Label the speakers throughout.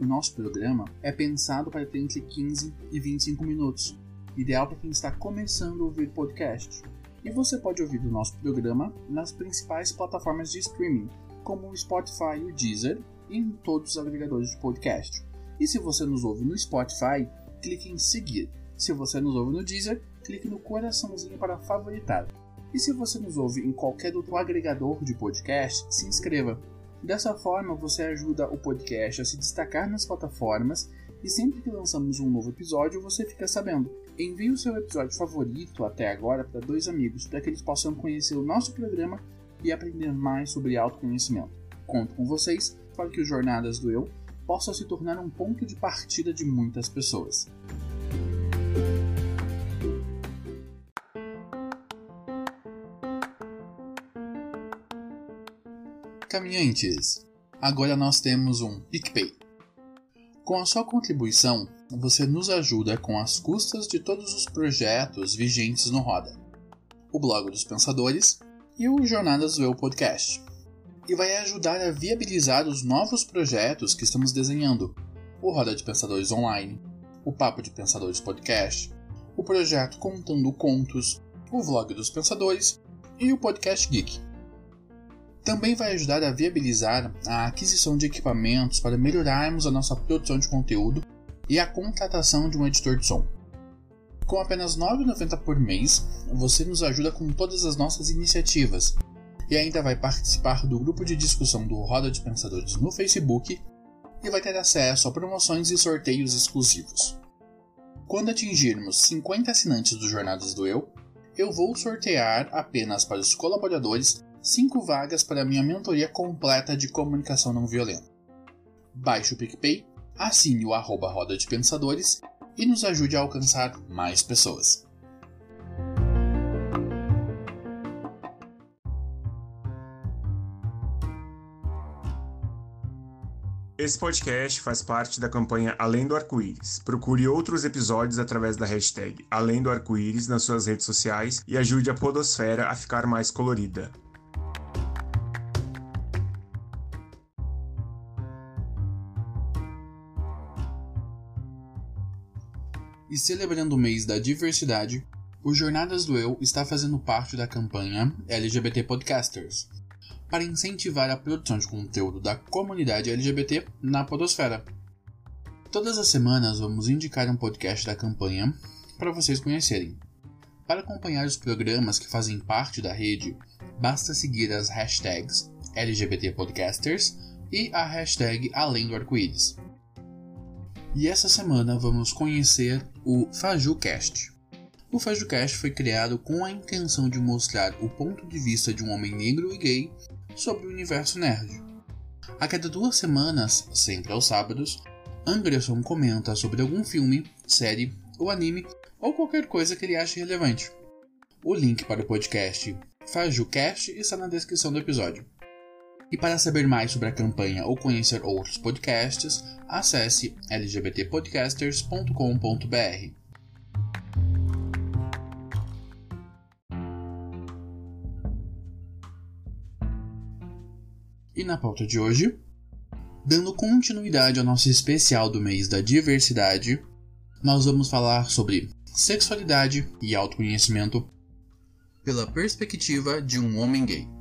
Speaker 1: O nosso programa é pensado para ter entre 15 e 25 minutos, ideal para quem está começando a ouvir podcast. E você pode ouvir o nosso programa nas principais plataformas de streaming, como o Spotify e o Deezer, e em todos os agregadores de podcast. E se você nos ouve no Spotify, clique em seguir. Se você nos ouve no Deezer, clique no coraçãozinho para favoritar. E se você nos ouve em qualquer outro agregador de podcast, se inscreva. Dessa forma, você ajuda o podcast a se destacar nas plataformas e sempre que lançamos um novo episódio, você fica sabendo. Envie o seu episódio favorito até agora para dois amigos, para que eles possam conhecer o nosso programa e aprender mais sobre autoconhecimento. Conto com vocês para que o Jornadas do Eu possa se tornar um ponto de partida de muitas pessoas. Caminhantes, agora nós temos um PicPay. Com a sua contribuição, você nos ajuda com as custas de todos os projetos vigentes no Roda, o Blog dos Pensadores e o Jornadas do Eu Podcast, e vai ajudar a viabilizar os novos projetos que estamos desenhando: o Roda de Pensadores Online, o Papo de Pensadores Podcast, o projeto Contando Contos, o Vlog dos Pensadores e o Podcast Geek também vai ajudar a viabilizar a aquisição de equipamentos para melhorarmos a nossa produção de conteúdo e a contratação de um editor de som. Com apenas R$ 9,90 por mês, você nos ajuda com todas as nossas iniciativas e ainda vai participar do grupo de discussão do Roda de Pensadores no Facebook e vai ter acesso a promoções e sorteios exclusivos. Quando atingirmos 50 assinantes do Jornadas do Eu, eu vou sortear apenas para os colaboradores 5 vagas para minha mentoria completa de comunicação não violenta. Baixe o PicPay, assine o arroba Roda de Pensadores e nos ajude a alcançar mais pessoas.
Speaker 2: Esse podcast faz parte da campanha Além do Arco-Íris. Procure outros episódios através da hashtag Além do Arco-Íris nas suas redes sociais e ajude a Podosfera a ficar mais colorida.
Speaker 1: E celebrando o mês da diversidade, o Jornadas do Eu está fazendo parte da campanha LGBT Podcasters, para incentivar a produção de conteúdo da comunidade LGBT na Podosfera. Todas as semanas vamos indicar um podcast da campanha para vocês conhecerem. Para acompanhar os programas que fazem parte da rede, basta seguir as hashtags LGBT Podcasters e a hashtag Além do Arco-Íris. E essa semana vamos conhecer o FajuCast. O FajuCast foi criado com a intenção de mostrar o ponto de vista de um homem negro e gay sobre o universo nerd. A cada duas semanas, sempre aos sábados, Anderson comenta sobre algum filme, série ou anime ou qualquer coisa que ele ache relevante. O link para o podcast FajuCast está na descrição do episódio. E para saber mais sobre a campanha ou conhecer outros podcasts, acesse lgbtpodcasters.com.br. E na pauta de hoje, dando continuidade ao nosso especial do mês da diversidade, nós vamos falar sobre sexualidade e autoconhecimento pela perspectiva de um homem gay.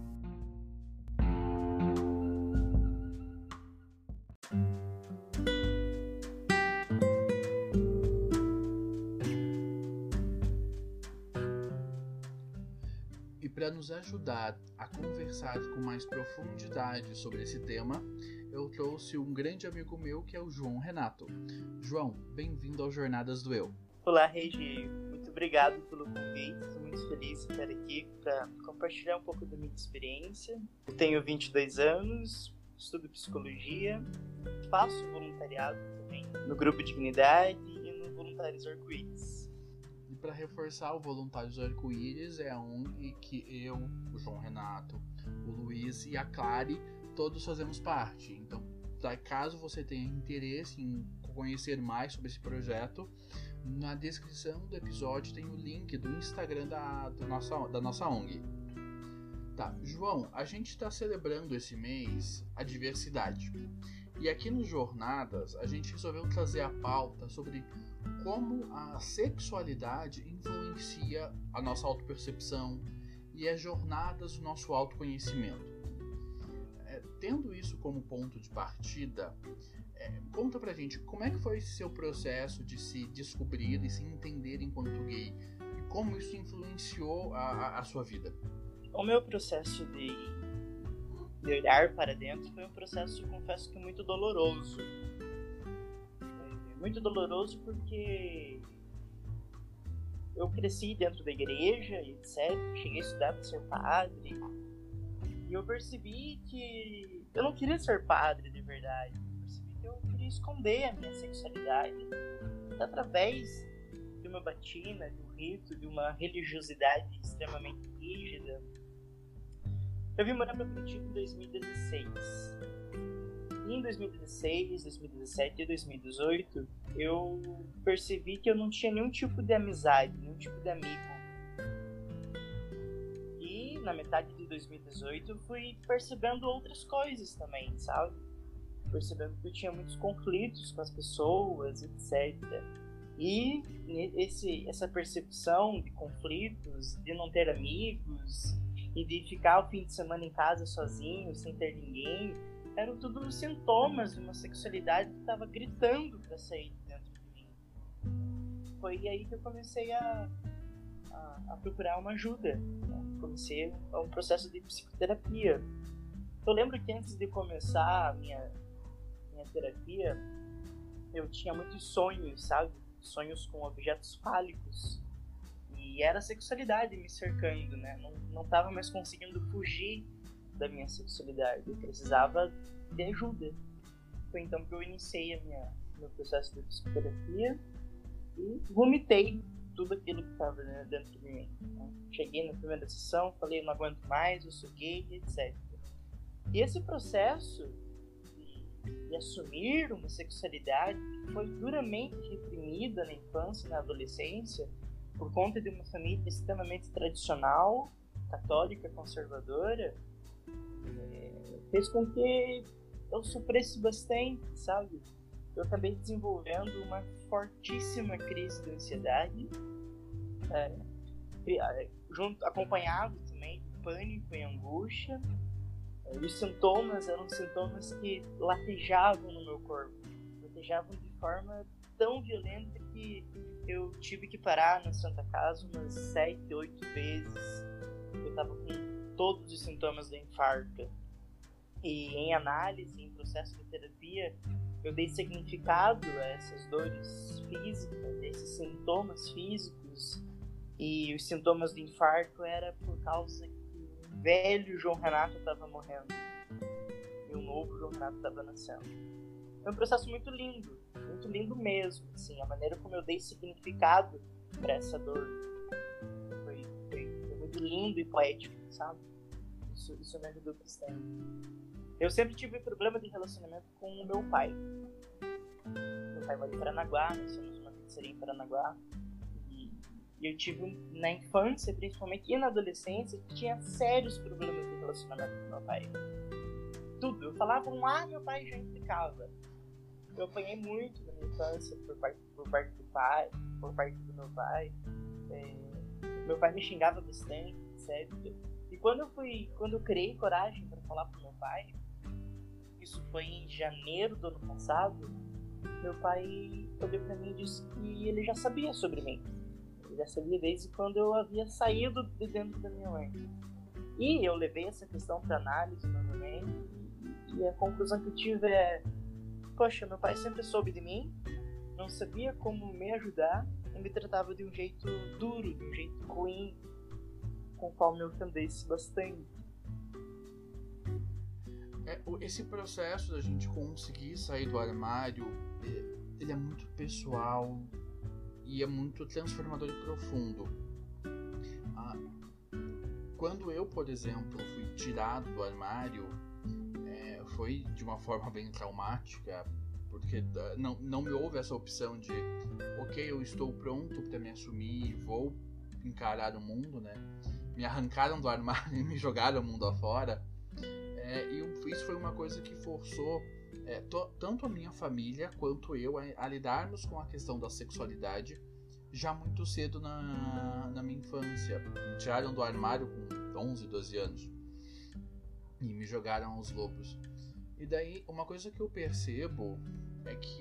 Speaker 1: Ajudar a conversar com mais profundidade sobre esse tema, eu trouxe um grande amigo meu que é o João Renato. João, bem-vindo ao Jornadas do Eu.
Speaker 3: Olá, Regi. Muito obrigado pelo convite. Estou muito feliz de estar aqui para compartilhar um pouco da minha experiência. Eu tenho 22 anos, estudo psicologia, faço voluntariado também no Grupo Dignidade e no Voluntários Arco-Íris.
Speaker 1: Para reforçar, o Voluntários Arco-Íris é a ONG que eu, o João Renato, o Luiz e a Clary todos fazemos parte. Então, caso você tenha interesse em conhecer mais sobre esse projeto, na descrição do episódio tem o link do Instagram da, do nossa, da nossa ONG. Tá, João, a gente está celebrando esse mês a diversidade. E aqui nos Jornadas a gente resolveu trazer a pauta sobre como a sexualidade influencia a nossa autopercepção e as jornadas do nosso autoconhecimento. É, tendo isso como ponto de partida, é, conta pra gente como é que foi esse seu processo de se descobrir e se entender enquanto gay e como isso influenciou a, a, a sua vida.
Speaker 3: O meu processo de, de olhar para dentro foi um processo, confesso que muito doloroso muito doloroso porque eu cresci dentro da igreja etc. Cheguei a estudar para ser padre. E eu percebi que eu não queria ser padre de verdade. Eu percebi que eu queria esconder a minha sexualidade através de uma batina, de um rito, de uma religiosidade extremamente rígida. Eu vim morar para Curitiba em 2016 em 2016, 2017 e 2018, eu percebi que eu não tinha nenhum tipo de amizade, nenhum tipo de amigo. E na metade de 2018 eu fui percebendo outras coisas também, sabe? Percebendo que eu tinha muitos conflitos com as pessoas, etc. E esse, essa percepção de conflitos, de não ter amigos e de ficar o fim de semana em casa sozinho, sem ter ninguém, eram tudo sintomas de uma sexualidade que estava gritando para sair dentro de mim. Foi aí que eu comecei a, a, a procurar uma ajuda. Né? Comecei um processo de psicoterapia. Eu lembro que antes de começar a minha, minha terapia, eu tinha muitos sonhos, sabe? Sonhos com objetos fálicos. E era a sexualidade me cercando, né? Não, não mais conseguindo fugir da minha sexualidade. Eu precisava de ajuda. Foi então que eu iniciei a minha, meu processo de psicoterapia e vomitei tudo aquilo que estava né, dentro de mim. Né? Cheguei na primeira sessão, falei, não aguento mais, eu sou gay, etc. E esse processo de, de assumir uma sexualidade que foi duramente reprimida na infância e na adolescência por conta de uma família extremamente tradicional, católica, conservadora, fez com que eu sofresse bastante, sabe? Eu acabei desenvolvendo uma fortíssima crise de ansiedade, é, é, junto, acompanhado também de pânico e angústia. É, os sintomas eram sintomas que latejavam no meu corpo, latejavam de forma tão violenta que eu tive que parar na Santa Casa umas sete, oito vezes. Eu estava com todos os sintomas do infarto e em análise, em processo de terapia, eu dei significado a essas dores físicas, esses sintomas físicos. E os sintomas do infarto era por causa que o velho João Renato estava morrendo e o novo João Renato estava nascendo. Foi um processo muito lindo, muito lindo mesmo, assim, a maneira como eu dei significado para essa dor. Foi, foi, foi, muito lindo e poético, sabe? Isso, isso me ajudou bastante. Eu sempre tive problema de relacionamento com o meu pai. Meu pai mora em Paranaguá, nós somos uma pizzaria em Paranaguá. E eu tive na infância, principalmente, e na adolescência, que tinha sérios problemas de relacionamento com meu pai. Tudo. Eu falava um ah, meu pai já implicava. Eu apanhei muito na minha infância por parte, por parte do pai, por parte do meu pai. É, meu pai me xingava bastante, sério. E quando eu fui, quando eu criei coragem para falar pro meu pai, isso foi em janeiro do ano passado, meu pai olhou para mim e disse que ele já sabia sobre mim. Ele já sabia desde quando eu havia saído de dentro da minha mãe. E eu levei essa questão para análise novamente, e a conclusão que eu tive é: poxa, meu pai sempre soube de mim, não sabia como me ajudar, e me tratava de um jeito duro, de um jeito ruim, com o qual me ofendesse bastante.
Speaker 1: É, esse processo da gente conseguir sair do armário, é, ele é muito pessoal e é muito transformador e profundo. Ah, quando eu, por exemplo, fui tirado do armário, é, foi de uma forma bem traumática, porque ah, não, não me houve essa opção de, ok, eu estou pronto para me assumir, vou encarar o mundo, né? Me arrancaram do armário e me jogaram o mundo afora. É, e isso foi uma coisa que forçou é, tanto a minha família quanto eu a, a, lidarmos com a questão da sexualidade já muito cedo na, na minha infância. Me tiraram do armário com 11, 12 anos e me jogaram aos lobos. E daí, uma coisa que eu percebo é que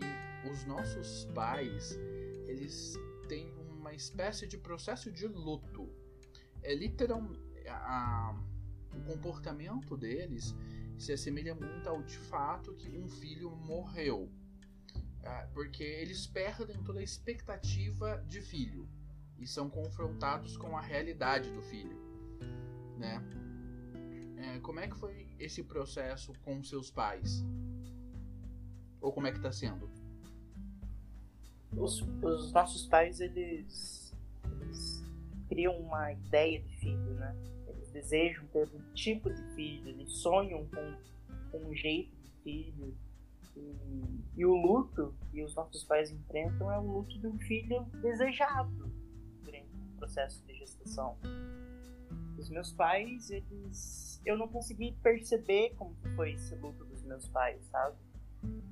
Speaker 1: os nossos pais, eles têm uma espécie de processo de luto. É literal a, o comportamento deles se assemelha muito ao de fato que um filho morreu. É, porque eles perdem toda a expectativa de filho e são confrontados com a realidade do filho, né? É, como é que foi esse processo com seus pais? Ou como é que está sendo?
Speaker 3: Os, os, nossos pais eles criam uma ideia de filho, né? Eles desejam ter um tipo de filho, eles sonham com, com um jeito de filho e, e, o luto que os nossos pais enfrentam é o luto de um filho desejado durante o processo de gestação. Os meus pais, eles. Eu não consegui perceber como foi esse luto dos meus pais, sabe?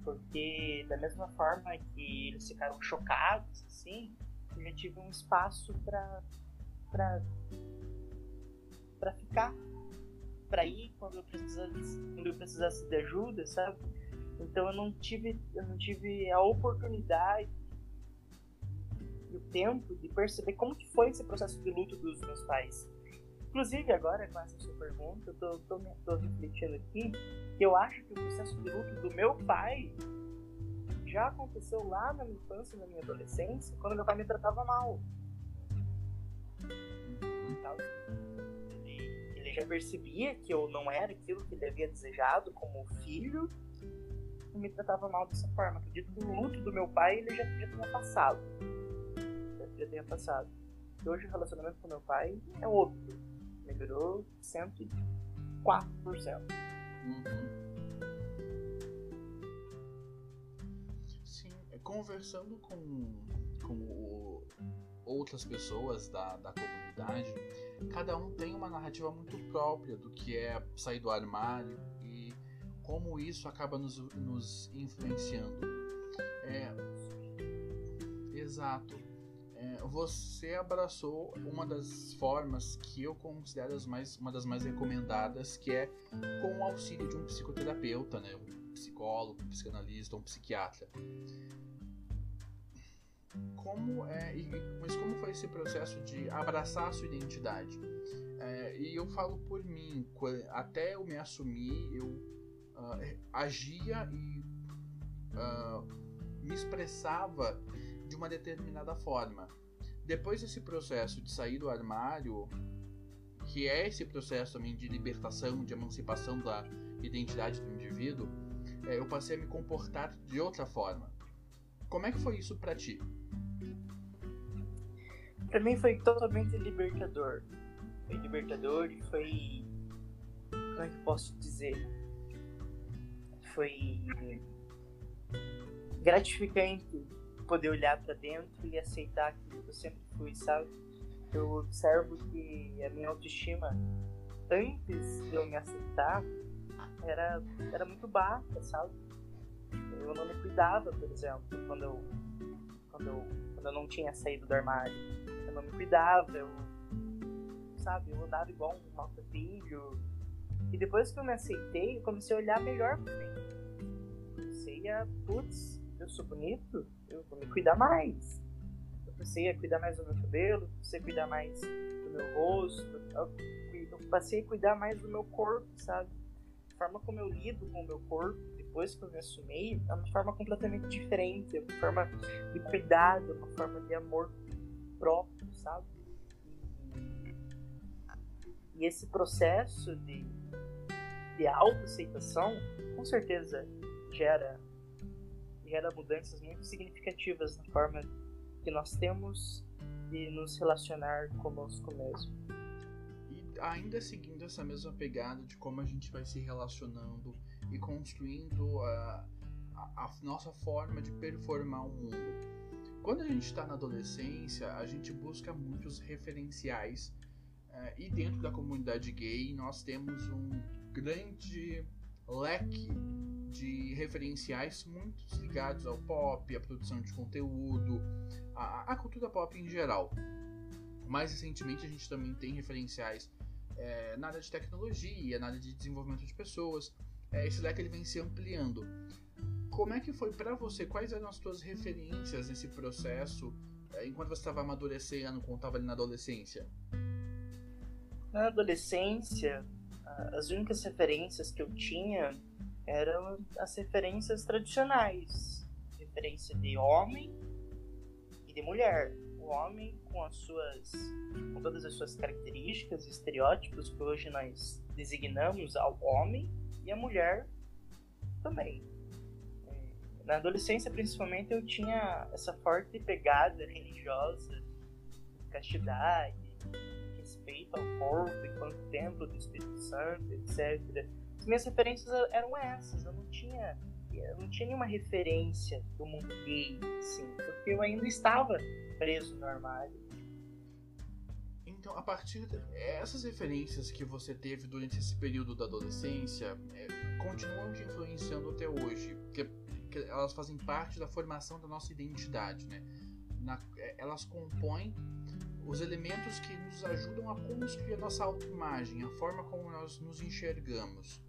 Speaker 3: Porque, da mesma forma que eles ficaram chocados, assim, eu já tive um espaço para para para ficar para ir quando eu precisasse quando eu precisasse de ajuda sabe então eu não tive, eu não tive a oportunidade e o tempo de perceber como que foi esse processo de luto dos meus pais. Inclusive agora com essa sua pergunta, eu tô, tô, tô refletindo aqui que eu acho que o processo de luto do meu pai já aconteceu lá na minha infância, na minha adolescência, quando meu pai me tratava mal. Ele, ele já percebia que eu não era aquilo que ele havia desejado como filho me tratava mal dessa forma. Acredito que o luto do meu pai ele já, tinha passado. Já, tinha passado. E hoje o relacionamento com meu pai é outro. Melhorou 104%. Uhum.
Speaker 1: É, conversando com, com o, outras pessoas da, da comunidade, cada um tem uma narrativa muito própria do que é sair do armário, como isso acaba nos, nos influenciando. É, exato. É, você abraçou uma das formas que eu considero as mais, uma das mais recomendadas, que é com o auxílio de um psicoterapeuta, né? um psicólogo, um psicanalista, um psiquiatra. Como é, mas como foi esse processo de abraçar a sua identidade? É, e eu falo por mim, até eu me assumir, eu uh, agia e uh, me expressava de uma determinada forma. Depois desse processo de sair do armário, que é esse processo também de libertação, de emancipação da identidade do indivíduo, é, eu passei a me comportar de outra forma. Como é que foi isso para ti?
Speaker 3: Para mim foi totalmente libertador. Foi libertador e foi. Como é que posso dizer? foi gratificante poder olhar para dentro e aceitar aquilo que eu sempre fui, sabe? Eu observo que a minha autoestima, antes de eu me aceitar, era, era muito baixa, sabe? Eu não me cuidava, por exemplo, quando eu, quando eu, eu não tinha saído do armário. Eu não me cuidava, eu, sabe? Eu andava igual um maltrapilho, e depois que eu me aceitei, eu comecei a olhar melhor pra mim. Comecei a, putz, eu sou bonito, eu vou me cuidar mais. passei a cuidar mais do meu cabelo, comecei a cuidar mais do meu rosto, eu, eu passei a cuidar mais do meu corpo, sabe? A forma como eu lido com o meu corpo depois que eu me assumi é uma forma completamente diferente, é uma forma de cuidado, uma forma de amor próprio, sabe? E esse processo de, de autoaceitação, com certeza, gera, gera mudanças muito significativas na forma que nós temos de nos relacionar conosco mesmo.
Speaker 1: E ainda seguindo essa mesma pegada de como a gente vai se relacionando e construindo a, a, a nossa forma de performar o mundo. Quando a gente está na adolescência, a gente busca muitos referenciais uh, e dentro da comunidade gay nós temos um grande leque de referenciais muito ligados ao pop, à produção de conteúdo, à, cultura pop em geral. Mais recentemente a gente também tem referenciais é, na área de tecnologia, na área de desenvolvimento de pessoas. É, esse leque ele vem se ampliando. Como é que foi para você? Quais eram as suas referências nesse processo é, enquanto você estava amadurecendo, quando estava ali na adolescência?
Speaker 3: Na adolescência, as únicas referências que eu tinha eram as referências tradicionais, referência de homem e de mulher. O homem com as suas, com todas as suas características, estereótipos que hoje nós designamos ao homem e a mulher também. Na adolescência, principalmente, eu tinha essa forte pegada religiosa, castidade, respeito ao corpo enquanto templo do Espírito Santo, etc. As minhas referências eram essas, eu não tinha, eu não tinha nenhuma referência do mundo gay, assim, porque eu ainda estava preso no armário.
Speaker 1: Então, a partir dessas referências que você teve durante esse período da adolescência, é, continuam te influenciando até hoje, porque elas fazem parte da formação da nossa identidade, né? Na, é, elas compõem os elementos que nos ajudam a construir a nossa autoimagem, a forma como nós nos enxergamos.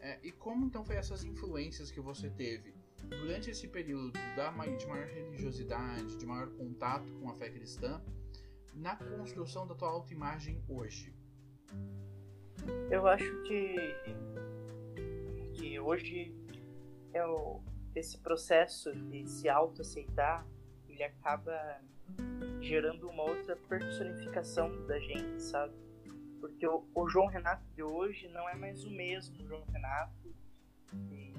Speaker 1: É, e como então foi essas influências que você teve durante esse período da, de maior religiosidade, de maior contato com a fé cristã, na construção da tua autoimagem hoje?
Speaker 3: Eu acho que, que hoje é o, esse processo de se autoaceitar, ele acaba gerando uma outra personificação da gente, sabe? Porque o, o, João Renato de hoje não é mais o mesmo João Renato de,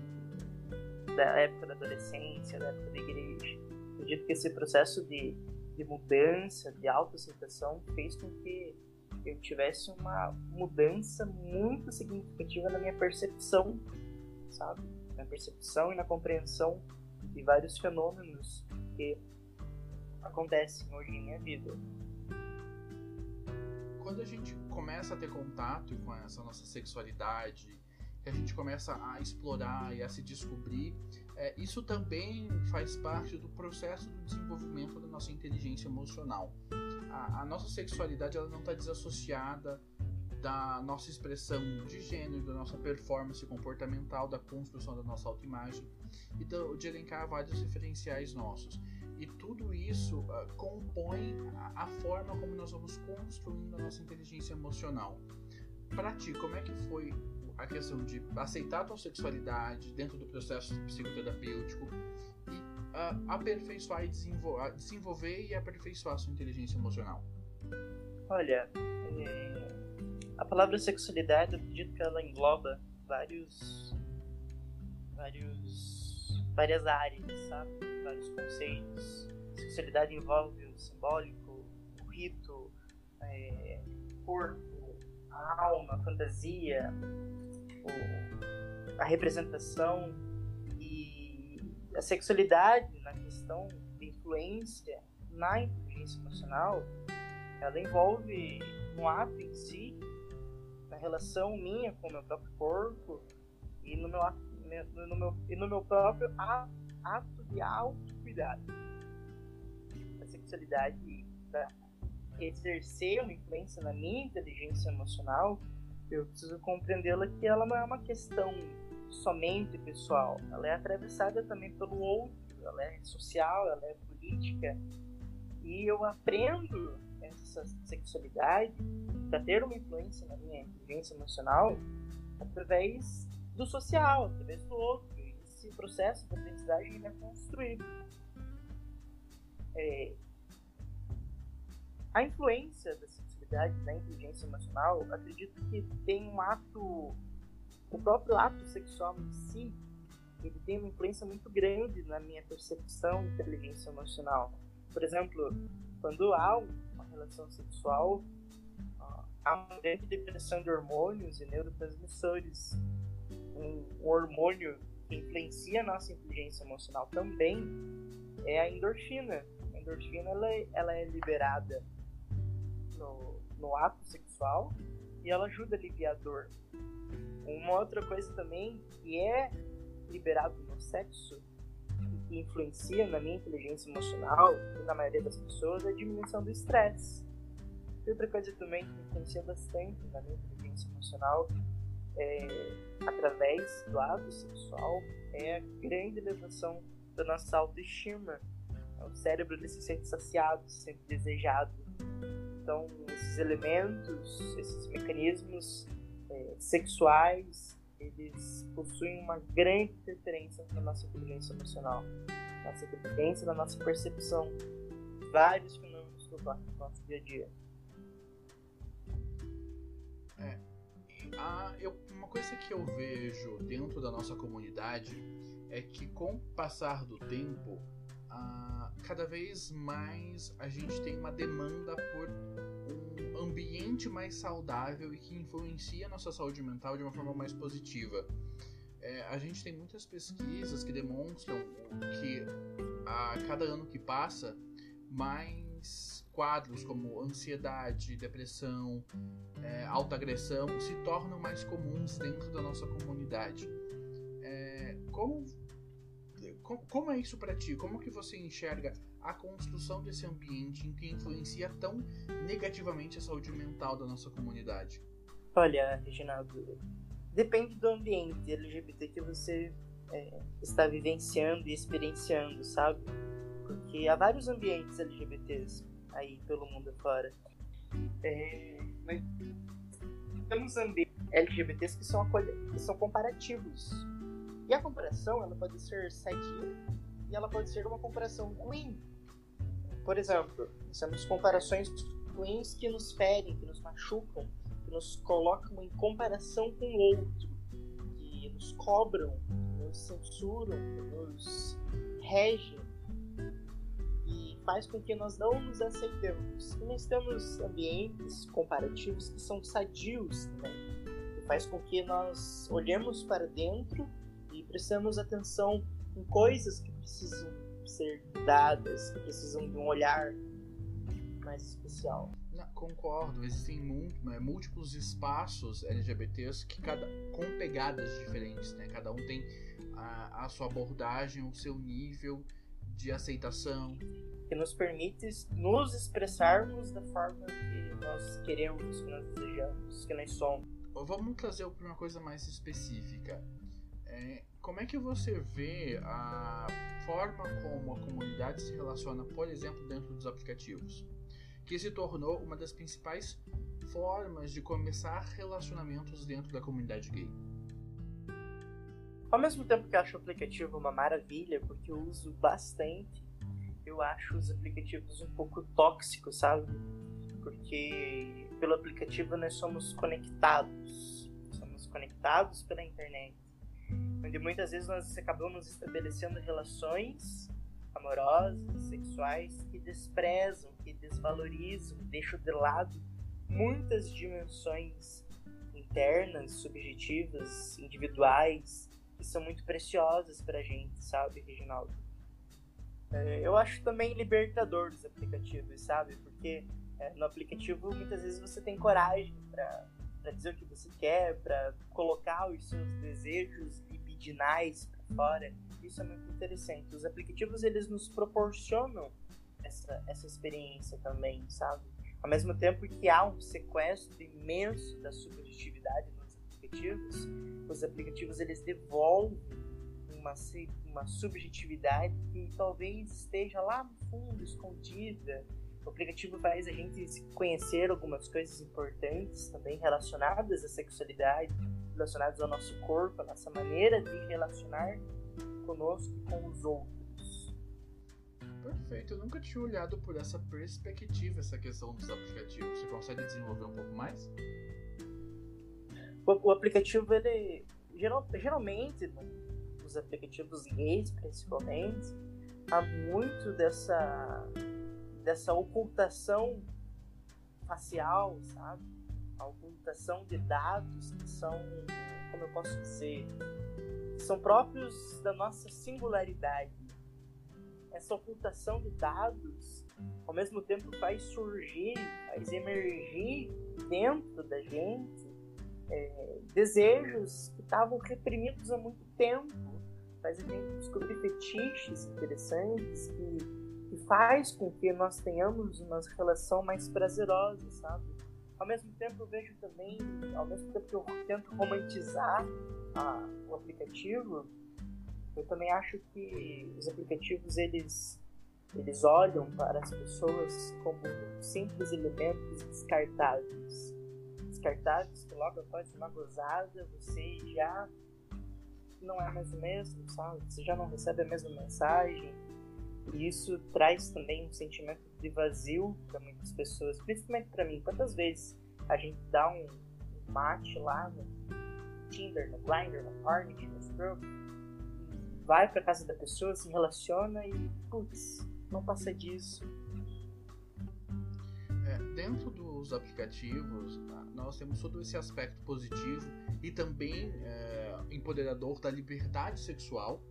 Speaker 3: da época da adolescência, da época da igreja. Eu acredito que esse processo de, de mudança, de autoaceitação, fez com que eu tivesse uma mudança muito significativa na minha percepção, sabe? Na percepção e na compreensão de vários fenômenos que acontecem hoje em minha vida.
Speaker 1: Quando a gente começa a ter contato com essa nossa sexualidade, que a gente começa a explorar e a se descobrir, é, isso também faz parte do processo do desenvolvimento da nossa inteligência emocional. A, a nossa sexualidade ela não está desassociada da nossa expressão de gênero, da nossa performance comportamental, da construção da nossa autoimagem e do, de elencar vários referenciais nossos. E tudo isso uh, compõe a, a, forma como nós vamos construindo a nossa inteligência emocional. Para ti, como é que foi a questão de aceitar a tua sexualidade dentro do processo psicoterapêutico e uh, aperfeiçoar e desenvolver, desenvolver e aperfeiçoar a sua inteligência emocional?
Speaker 3: Olha, é... a palavra sexualidade, eu acredito que ela engloba vários, vários, várias áreas, sabe? vários conceitos. Sexualidade envolve o simbólico, o rito, é, corpo, a alma, a fantasia, o, a representação e a sexualidade na questão de influência na inteligência emocional, ela envolve no ato em si, na relação minha com o meu próprio corpo e no meu, no meu, e no meu próprio ato de autocuidado. A sexualidade, para exercer uma influência na minha inteligência emocional, eu preciso compreendê-la que ela não é uma questão somente pessoal, ela é atravessada também pelo outro, ela é social, ela é política E eu aprendo essa sexualidade para ter uma influência na minha inteligência emocional através do social, através do outro. Esse processo de aprendizagem é construído. É, a influência da sexualidade na inteligência emocional, acredito que tem um ato, o próprio ato sexual em si, ele tem uma influência muito grande na minha percepção de inteligência emocional. Por exemplo, quando há uma relação sexual, há uma grande depressão de hormônios e neurotransmissores. Um, um hormônio que influencia a nossa inteligência emocional também é a endorfina. A endorfina ela é, ela é liberada no, no ato sexual e ela ajuda a aliviar a dor. Uma outra coisa também que é liberado no sexo e que influencia na minha inteligência emocional e na maioria das pessoas é a diminuição do estresse. Outra coisa também que influencia bastante na minha inteligência emocional é, através do ato sexual é a grande elevação da nossa autoestima. O cérebro se sente saciado, se sente desejado. Então, esses elementos, esses mecanismos é, sexuais, eles possuem uma grande interferência na nossa inteligência emocional, nossa inteligência, na nossa percepção. Vários fenômenos no nosso dia a dia.
Speaker 1: É. A, eu, uma coisa que eu vejo dentro da nossa comunidade é que com o passar do tempo uh, cada vez mais a gente tem uma demanda por um ambiente mais saudável e que influencia a nossa saúde mental de uma forma mais positiva. É, a gente tem muitas pesquisas que demonstram que a cada ano que passa, mais quadros como ansiedade, depressão, é, alta agressão se tornam mais comuns dentro da nossa comunidade. É, como como é isso para ti? Como que você enxerga a construção desse ambiente em que influencia tão negativamente a saúde mental da nossa comunidade?
Speaker 3: Olha, Reginaldo, depende do ambiente LGBT que você é, está vivenciando e experienciando, sabe? Porque há vários ambientes LGBTs aí pelo mundo fora. É, temos ambientes LGBTs que são, que são comparativos e a comparação, ela pode ser sadia e ela pode ser uma comparação ruim. Por exemplo, temos comparações ruins que nos ferem, que nos machucam, que nos colocam em comparação com o outro, que nos cobram, que nos censuram, que nos regem e faz com que nós não nos aceitemos. E nós temos ambientes comparativos que são sadios também, que faz com que nós olhemos para dentro prestamos atenção em coisas que precisam ser dadas, que precisam de um olhar mais especial.
Speaker 1: Não, concordo, existem né, múltiplos espaços LGBTs que cada com pegadas diferentes, né? Cada um tem a, a sua abordagem, o seu nível de aceitação.
Speaker 3: Que nos permite nos expressarmos da forma que nós queremos, que nós desejamos, que nós somos.
Speaker 1: Vamos trazer para uma coisa mais específica. É, como é que você vê a forma como a comunidade se relaciona, por exemplo, dentro dos aplicativos? Que se tornou uma das principais formas de começar relacionamentos dentro da comunidade gay.
Speaker 3: Ao mesmo tempo que eu acho o aplicativo uma maravilha, porque eu uso bastante, eu acho os aplicativos um pouco tóxicos, sabe? Porque pelo aplicativo nós somos conectados. Somos conectados pela internet onde muitas vezes nós acabamos estabelecendo relações amorosas, sexuais que desprezam, que desvalorizam, deixam de lado muitas dimensões internas, subjetivas, individuais, que são muito preciosas pra gente, sabe, Reginaldo? É, eu acho também libertador dos aplicativos, sabe? Porque é, no aplicativo muitas vezes você tem coragem para dizer o que você quer, para colocar os seus desejos libidinais para fora. Isso é muito interessante. Os aplicativos eles nos proporcionam essa, essa experiência também, sabe? Ao mesmo tempo que há um sequestro imenso da subjetividade nos aplicativos, os aplicativos eles devolvem uma, uma subjetividade que talvez esteja lá no fundo, escondida. O aplicativo faz a gente conhecer algumas coisas importantes também relacionadas à sexualidade, relacionadas ao nosso corpo, à nossa maneira de relacionar conosco e com os outros.
Speaker 1: Perfeito, eu nunca tinha olhado por essa perspectiva, essa questão dos aplicativos. Você consegue desenvolver um pouco mais?
Speaker 3: O, o aplicativo, ele geral, geralmente, nos aplicativos gays principalmente, há muito dessa, dessa ocultação facial, sabe? A ocultação de dados que são, como eu posso dizer, são próprios da nossa singularidade. Essa ocultação de dados, ao mesmo tempo, faz surgir, faz emergir dentro da gente é, desejos que estavam reprimidos há muito tempo. Faz a gente descobrir fetiches interessantes que, faz com que nós tenhamos uma relação mais prazerosa, sabe? Ao mesmo tempo eu vejo também, ao mesmo tempo que eu tento romantizar a, o aplicativo, eu também acho que os aplicativos eles eles olham para as pessoas como simples elementos descartáveis descartáveis que logo após uma gozada você já não é mais o mesmo, sabe? Você já não recebe a mesma mensagem. E isso traz também um sentimento de vazio para muitas pessoas, principalmente para mim. Quantas vezes a gente dá um, mate lá no Tinder, no Grindr, no Hornet, no Scrub, vai para casa da pessoa, se relaciona e, putz, não passa disso
Speaker 1: é, dentro dos aplicativos, tá, nós temos todo esse aspecto positivo e também é, empoderador da liberdade sexual,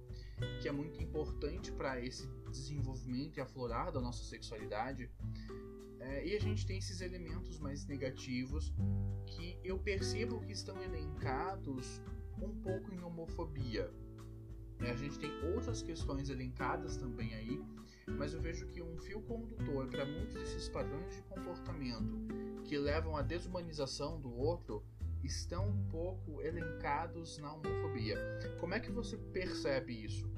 Speaker 1: que é muito importante para esse desenvolvimento e aflorar da nossa sexualidade. É, e a gente tem esses elementos mais negativos que eu percebo que estão elencados um pouco em homofobia. É, a gente tem outras questões elencadas também aí mas eu vejo que um fio condutor para muitos desses padrões de comportamento que levam à desumanização do outro estão um pouco elencados na homofobia. Como é que você percebe isso?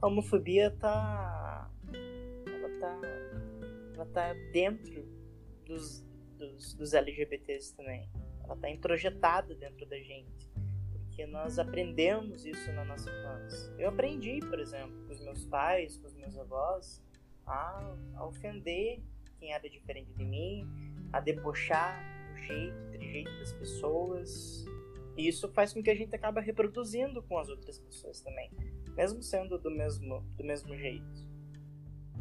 Speaker 3: A homofobia tá ela tá ela tá dentro dos, dos, dos LGBTs também. Ela tá introjetada dentro da gente porque nós aprendemos isso na nossa infância. Eu aprendi, por exemplo, com os meus pais, com os meus avós, a, a ofender quem era diferente de mim, a debochar do jeito, do jeito das pessoas. E isso faz com que a gente acabe reproduzindo com as outras pessoas também, mesmo sendo do mesmo, do mesmo jeito.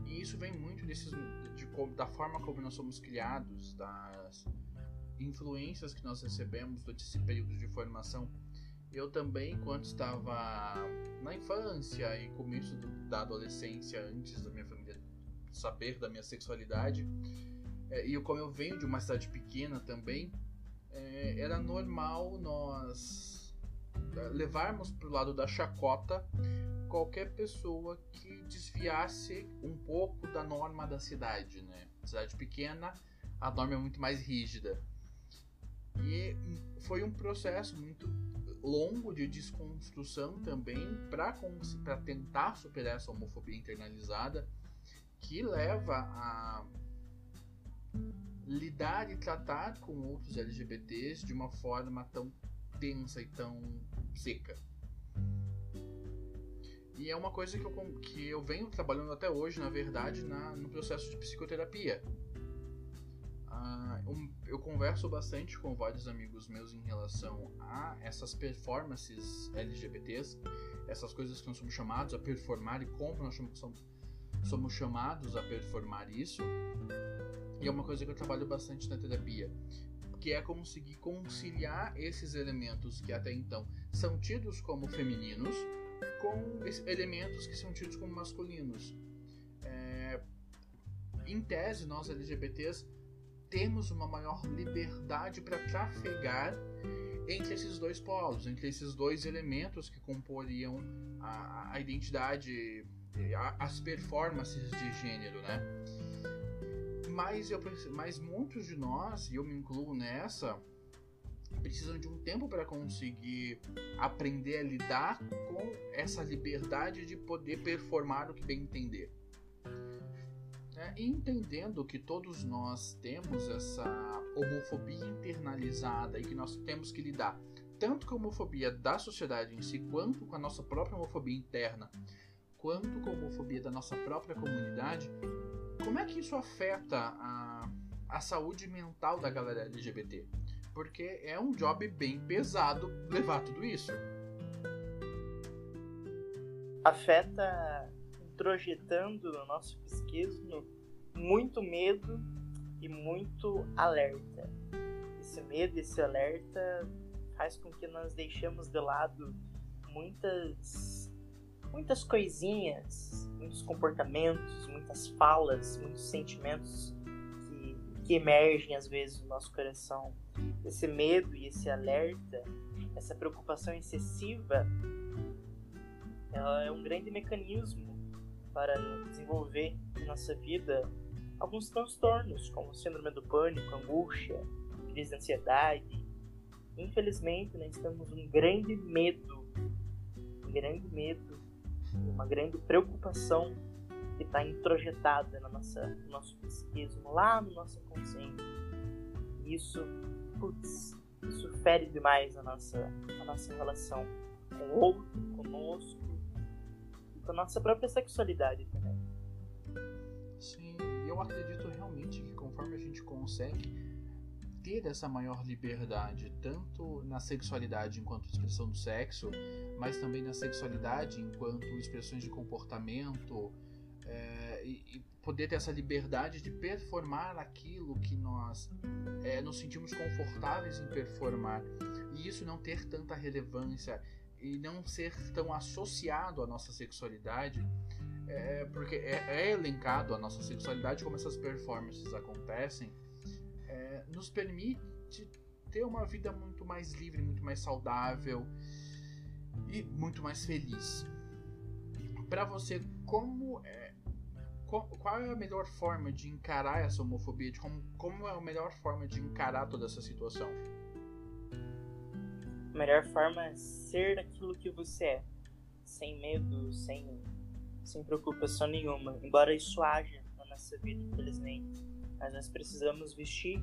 Speaker 1: E isso vem muito desses, de, da forma como nós somos criados, das influências que nós recebemos durante esse período de formação eu também, quando estava na infância e começo da adolescência, antes da minha família saber da minha sexualidade, é, e como eu venho de uma cidade pequena também, é, era normal nós é, levarmos para o lado da chacota qualquer pessoa que desviasse um pouco da norma da cidade, né? Cidade pequena, a norma é muito mais rígida. E foi um processo muito longo de desconstrução também para tentar superar essa homofobia internalizada que leva a lidar e tratar com outros LGBTs de uma forma tão tensa e tão seca. E é uma coisa que eu, que eu venho trabalhando até hoje, na verdade, na, no processo de psicoterapia. Um, eu converso bastante com vários amigos meus em relação a essas performances LGBTs, essas coisas que nós somos chamados a performar e como nós somos, somos chamados a performar isso. E é uma coisa que eu trabalho bastante na terapia, que é conseguir conciliar esses elementos que até então são tidos como femininos com elementos que são tidos como masculinos. É, em tese, nós LGBTs temos uma maior liberdade para trafegar entre esses dois polos, entre esses dois elementos que comporiam a, a identidade, a, as performances de gênero, né? Mas, eu, mas muitos de nós, e eu me incluo nessa, precisam de um tempo para conseguir aprender a lidar com essa liberdade de poder performar o que bem entender. É, entendendo que todos nós temos essa homofobia internalizada e que nós temos que lidar tanto com a homofobia da sociedade em si, quanto com a nossa própria homofobia interna, quanto com a homofobia da nossa própria comunidade, como é que isso afeta a, a saúde mental da galera LGBT? Porque é um job bem pesado levar tudo isso.
Speaker 3: Afeta introjetando no nosso psiquismo muito medo e muito alerta. Esse medo, esse alerta faz com que nós deixemos de lado muitas muitas coisinhas, muitos comportamentos, muitas falas, muitos sentimentos que, que emergem às vezes no nosso coração. Esse medo e esse alerta, essa preocupação excessiva, ela é um grande mecanismo para desenvolver em nossa vida alguns transtornos, como síndrome do pânico, angústia, crise de ansiedade. Infelizmente, nós temos um grande medo, um grande medo, uma grande preocupação que está introjetada na nossa, no nosso psiquismo, lá no nosso consciente. Isso, putz, isso fere demais a nossa, a nossa relação com o outro, conosco, com a nossa própria sexualidade também.
Speaker 1: Sim, eu acredito realmente que conforme a gente consegue ter essa maior liberdade, tanto na sexualidade enquanto expressão do sexo, mas também na sexualidade enquanto expressões de comportamento, é, e, e, poder ter essa liberdade de performar aquilo que nós é, nos sentimos confortáveis em performar, e isso não ter tanta relevância e não ser tão associado à nossa sexualidade, é, porque é, é, elencado a nossa sexualidade, como essas performances acontecem, é, nos permite ter uma vida muito mais livre, muito mais saudável e muito mais feliz. Para você, como é, qual, qual, é a melhor forma de encarar essa homofobia? De como, como é a melhor forma de encarar toda essa situação?
Speaker 3: A melhor forma é ser aquilo que você é, sem medo, sem, sem preocupação nenhuma. Embora isso haja na nossa vida, infelizmente, mas nós precisamos vestir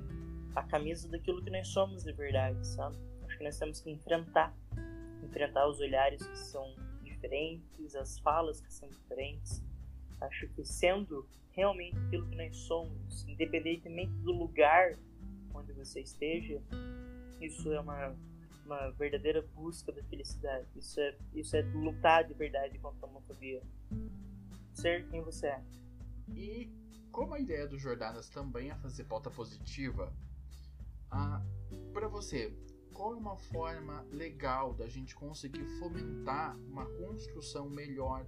Speaker 3: a camisa daquilo que nós somos de verdade, sabe? Acho que nós temos que enfrentar, enfrentar os olhares que são diferentes, as falas que são diferentes. Acho que sendo realmente aquilo que nós somos, independentemente do lugar onde você esteja, isso é uma uma verdadeira busca da felicidade. Isso é, isso é lutar de verdade contra a homofobia. Ser quem você é.
Speaker 1: E como a ideia do Jordanas também é fazer pauta positiva, ah, para você, qual é uma forma legal da gente conseguir fomentar uma construção melhor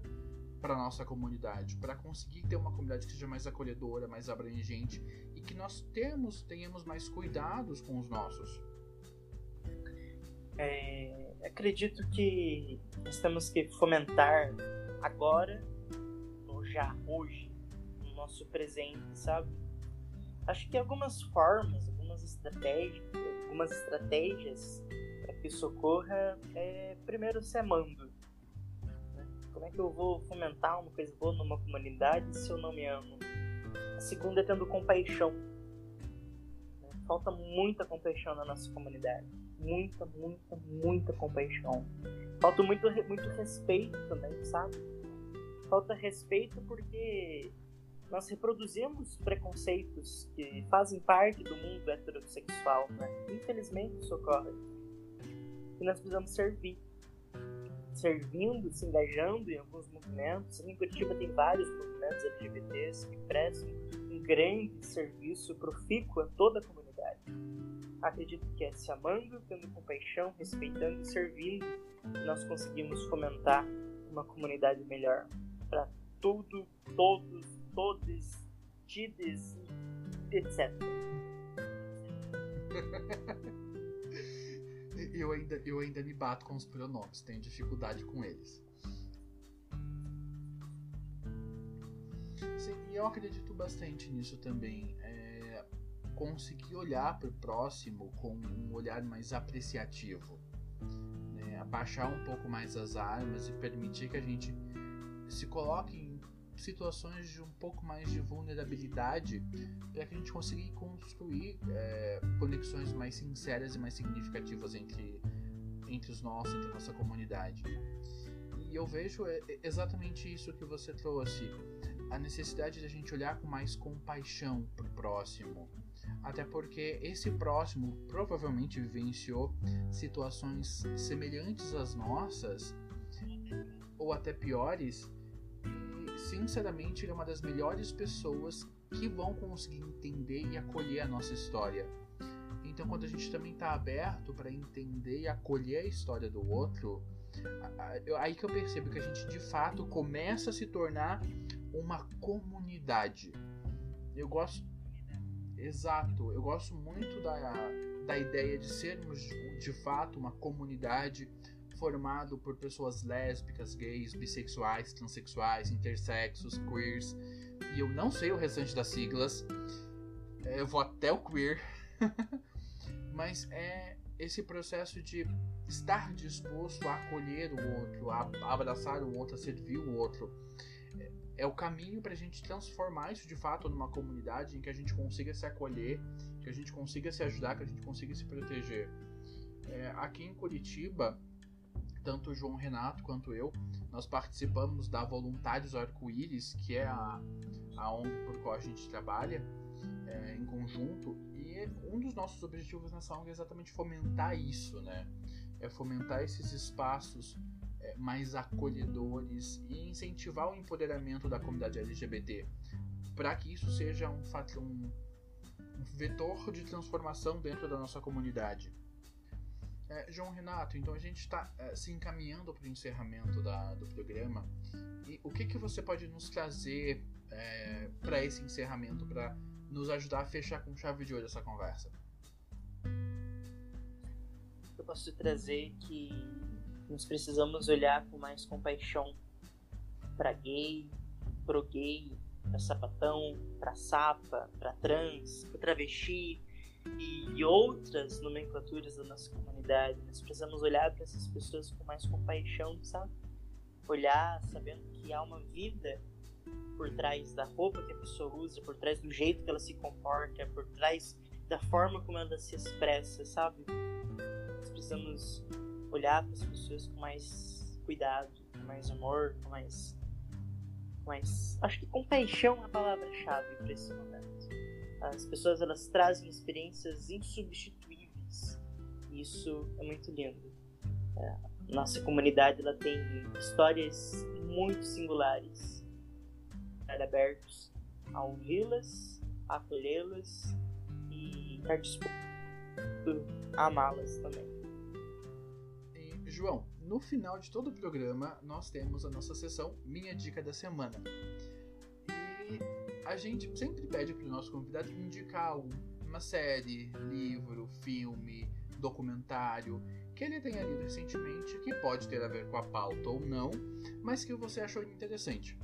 Speaker 1: para nossa comunidade, para conseguir ter uma comunidade que seja mais acolhedora, mais abrangente e que nós temos, tenhamos mais cuidados com os nossos?
Speaker 3: É, acredito que nós temos que fomentar agora, no já hoje, nosso presente, sabe? Acho que algumas formas, algumas estratégias, algumas estratégias para que isso ocorra é primeiro se amando. Né? Como é que eu vou fomentar uma coisa boa numa comunidade se eu não me amo? A segunda é tendo compaixão. Né? Falta muita compaixão na nossa comunidade muita, muita, muita compaixão. Falta muito, muito respeito também, sabe? Falta respeito porque nós reproduzimos preconceitos que fazem parte do mundo heterossexual, né? Infelizmente isso ocorre. E nós precisamos servir. Servindo, se engajando em alguns movimentos. Em Curitiba tem vários movimentos LGBTs que prestam um grande serviço profícuo a toda a comunidade acredito que é se amando, tendo compaixão, respeitando e servindo, nós conseguimos fomentar uma comunidade melhor para tudo, todos, todos, tides, etc.
Speaker 1: eu ainda, eu ainda me bato com os pronomes, tenho dificuldade com eles. Sim, e eu acredito bastante nisso também. É conseguir olhar para o próximo com um olhar mais apreciativo, né? abaixar um pouco mais as armas e permitir que a gente se coloque em situações de um pouco mais de vulnerabilidade para que a gente consiga construir é, conexões mais sinceras e mais significativas entre, entre os nossos, entre a nossa comunidade. E eu vejo é, é exatamente isso que você trouxe a necessidade de a gente olhar com mais compaixão para o próximo. Até porque esse próximo provavelmente vivenciou situações semelhantes às nossas, ou até piores, sinceramente ele é uma das melhores pessoas que vão conseguir entender e acolher a nossa história. Então, quando a gente também está aberto para entender e acolher a história do outro, aí que eu percebo que a gente de fato começa a se tornar uma comunidade. Eu gosto. Exato, eu gosto muito da, da ideia de sermos de fato uma comunidade formado por pessoas lésbicas, gays, bissexuais, transexuais, intersexos, queers. E eu não sei o restante das siglas. É, eu vou até o queer. Mas é esse processo de estar disposto a acolher o outro, a abraçar o outro, a servir o outro é o caminho para a gente transformar isso de fato numa comunidade em que a gente consiga se acolher, que a gente consiga se ajudar, que a gente consiga se proteger. É, aqui em Curitiba, tanto o João Renato quanto eu, nós participamos da Voluntários Arco-Íris, que é a, a ONG por qual a gente trabalha é, em conjunto, e um dos nossos objetivos nessa ONG é exatamente fomentar isso, né? É fomentar esses espaços é, mais acolhedores e incentivar o empoderamento da comunidade LGBT, para que isso seja um, um, um, vetor de transformação dentro da nossa comunidade. É, João Renato, então a gente está é, se encaminhando para o encerramento da, do programa. E o que, que você pode nos trazer é, para esse encerramento, para nos ajudar a fechar com chave de ouro essa conversa?
Speaker 3: Eu posso trazer que nós precisamos olhar com mais compaixão para gay, pro gay, para sapatão, para sapa, para trans, para travesti e outras nomenclaturas da nossa comunidade. Nós precisamos olhar para essas pessoas com mais compaixão, sabe? Olhar sabendo que há uma vida por trás da roupa que a pessoa usa, por trás do jeito que ela se comporta, por trás da forma como ela se expressa, sabe? Nós precisamos olhar para as pessoas com mais cuidado, com mais amor, com mais. Acho que compaixão é a palavra-chave para esse momento. As pessoas elas trazem experiências insubstituíveis. Isso é muito lindo. É, nossa comunidade ela tem histórias muito singulares. Estar abertos a ouvi-las, a acolhê-las e estar disposto a amá-las também.
Speaker 1: João, no final de todo o programa nós temos a nossa sessão Minha Dica da Semana. E a gente sempre pede para o nosso convidado indicar uma série, livro, filme, documentário que ele tenha lido recentemente, que pode ter a ver com a pauta ou não, mas que você achou interessante.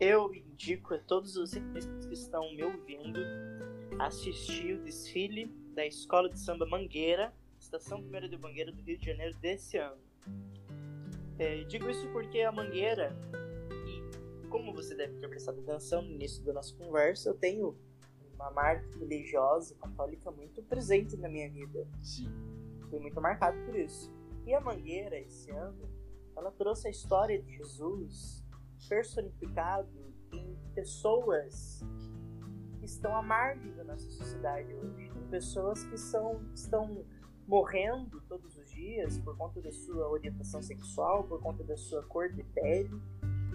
Speaker 3: Eu indico a todos vocês que estão me ouvindo assistir o desfile da Escola de Samba Mangueira Estação Primeira de Mangueira do Rio de Janeiro desse ano. É, digo isso porque a Mangueira, como você deve ter prestado atenção no início da nossa conversa, eu tenho uma marca religiosa católica muito presente na minha vida.
Speaker 1: Sim.
Speaker 3: Fui muito marcado por isso. E a Mangueira, esse ano, ela trouxe a história de Jesus personificado em pessoas que estão à margem da nossa sociedade hoje. Em pessoas que são, estão morrendo todos os dias por conta da sua orientação sexual, por conta da sua cor de pele,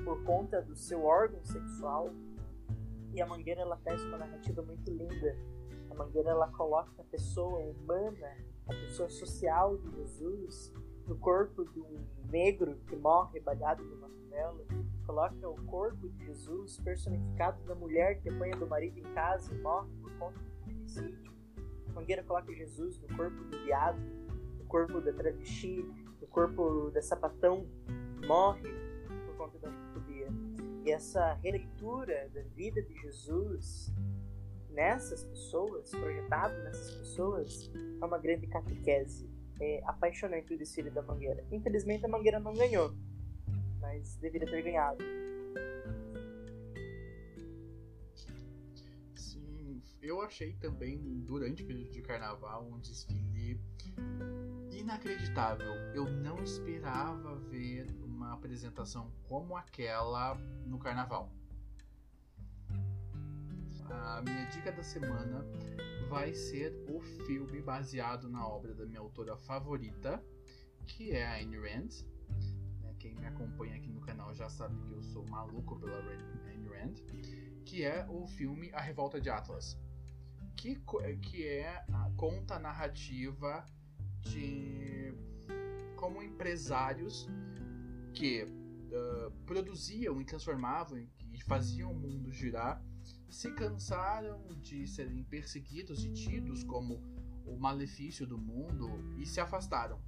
Speaker 3: por conta do seu órgão sexual. E a Mangueira ela traz uma narrativa muito linda. A Mangueira ela coloca a pessoa humana, a pessoa social de Jesus no corpo de um negro que morre balhado numa favela, coloca o corpo de Jesus personificado da mulher que apanha do marido em casa e morre por conta do feminicídio Mangueira coloca Jesus no corpo do viado, no corpo da travesti, no corpo da sapatão, morre por conta da. E essa releitura da vida de Jesus nessas pessoas, projetado nessas pessoas, é uma grande catequese. É apaixonante o desfile da Mangueira. Infelizmente a Mangueira não ganhou, mas deveria ter ganhado.
Speaker 1: Sim, eu achei também durante o período de carnaval um desfile inacreditável. Eu não esperava ver uma apresentação como aquela no carnaval. A minha dica da semana vai ser o filme baseado na obra da minha autora favorita, que é a Ayn Rand. Né, quem me acompanha aqui no canal já sabe que eu sou maluco pela Ayn Rand, que é o filme A Revolta de Atlas, que, que é conta a narrativa de como empresários que uh, produziam e transformavam e faziam o mundo girar se cansaram de serem perseguidos e tidos como o malefício do mundo e se afastaram.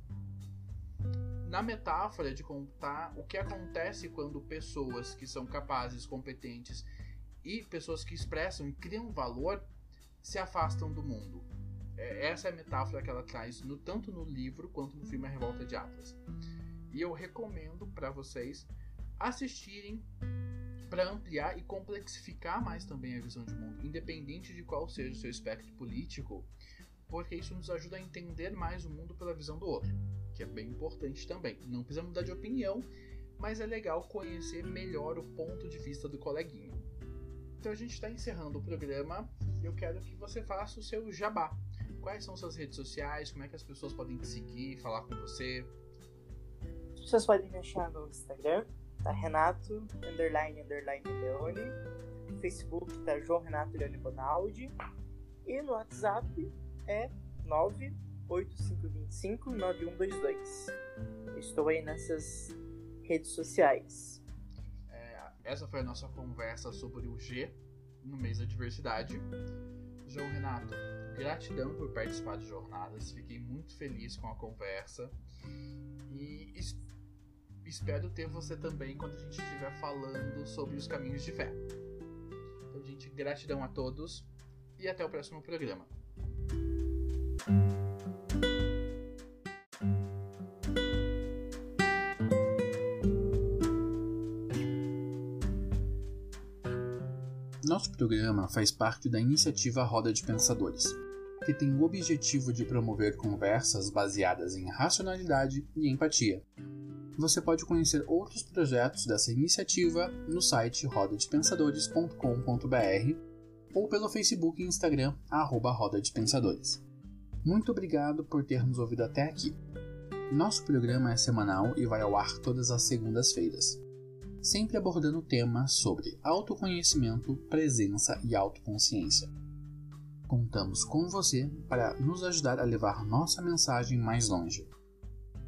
Speaker 1: Na metáfora de contar o que acontece quando pessoas que são capazes, competentes e pessoas que expressam e criam valor se afastam do mundo. É, essa é a metáfora que ela traz no, tanto no livro quanto no filme A Revolta de Atlas. E eu recomendo para vocês assistirem para ampliar e complexificar mais também a visão de mundo, independente de qual seja o seu espectro político, porque isso nos ajuda a entender mais o mundo pela visão do outro, que é bem importante também. Não precisa mudar de opinião, mas é legal conhecer melhor o ponto de vista do coleguinha. Então a gente está encerrando o programa e eu quero que você faça o seu jabá. Quais são suas redes sociais? Como é que as pessoas podem te seguir, falar com você?
Speaker 3: Pessoas podem me achar no Instagram, tá Renato, underline, underline Leone. No Facebook tá João Renato Leone Bonaldi. E no WhatsApp é 985259122. Estou aí nessas redes sociais.
Speaker 1: É, essa foi a nossa conversa sobre o G no mês da diversidade. João Renato, gratidão por participar de jornadas. Fiquei muito feliz com a conversa. E espero ter você também quando a gente estiver falando sobre os caminhos de fé. Então, gente, gratidão a todos e até o próximo programa. Nosso programa faz parte da iniciativa Roda de Pensadores, que tem o objetivo de promover conversas baseadas em racionalidade e empatia você pode conhecer outros projetos dessa iniciativa no site rodadepensadores.com.br ou pelo Facebook e Instagram, arroba Roda de Pensadores. Muito obrigado por ter nos ouvido até aqui. Nosso programa é semanal e vai ao ar todas as segundas-feiras, sempre abordando temas sobre autoconhecimento, presença e autoconsciência. Contamos com você para nos ajudar a levar nossa mensagem mais longe.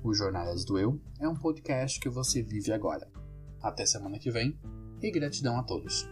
Speaker 1: O Jornadas do Eu é um podcast que você vive agora. Até semana que vem e gratidão a todos.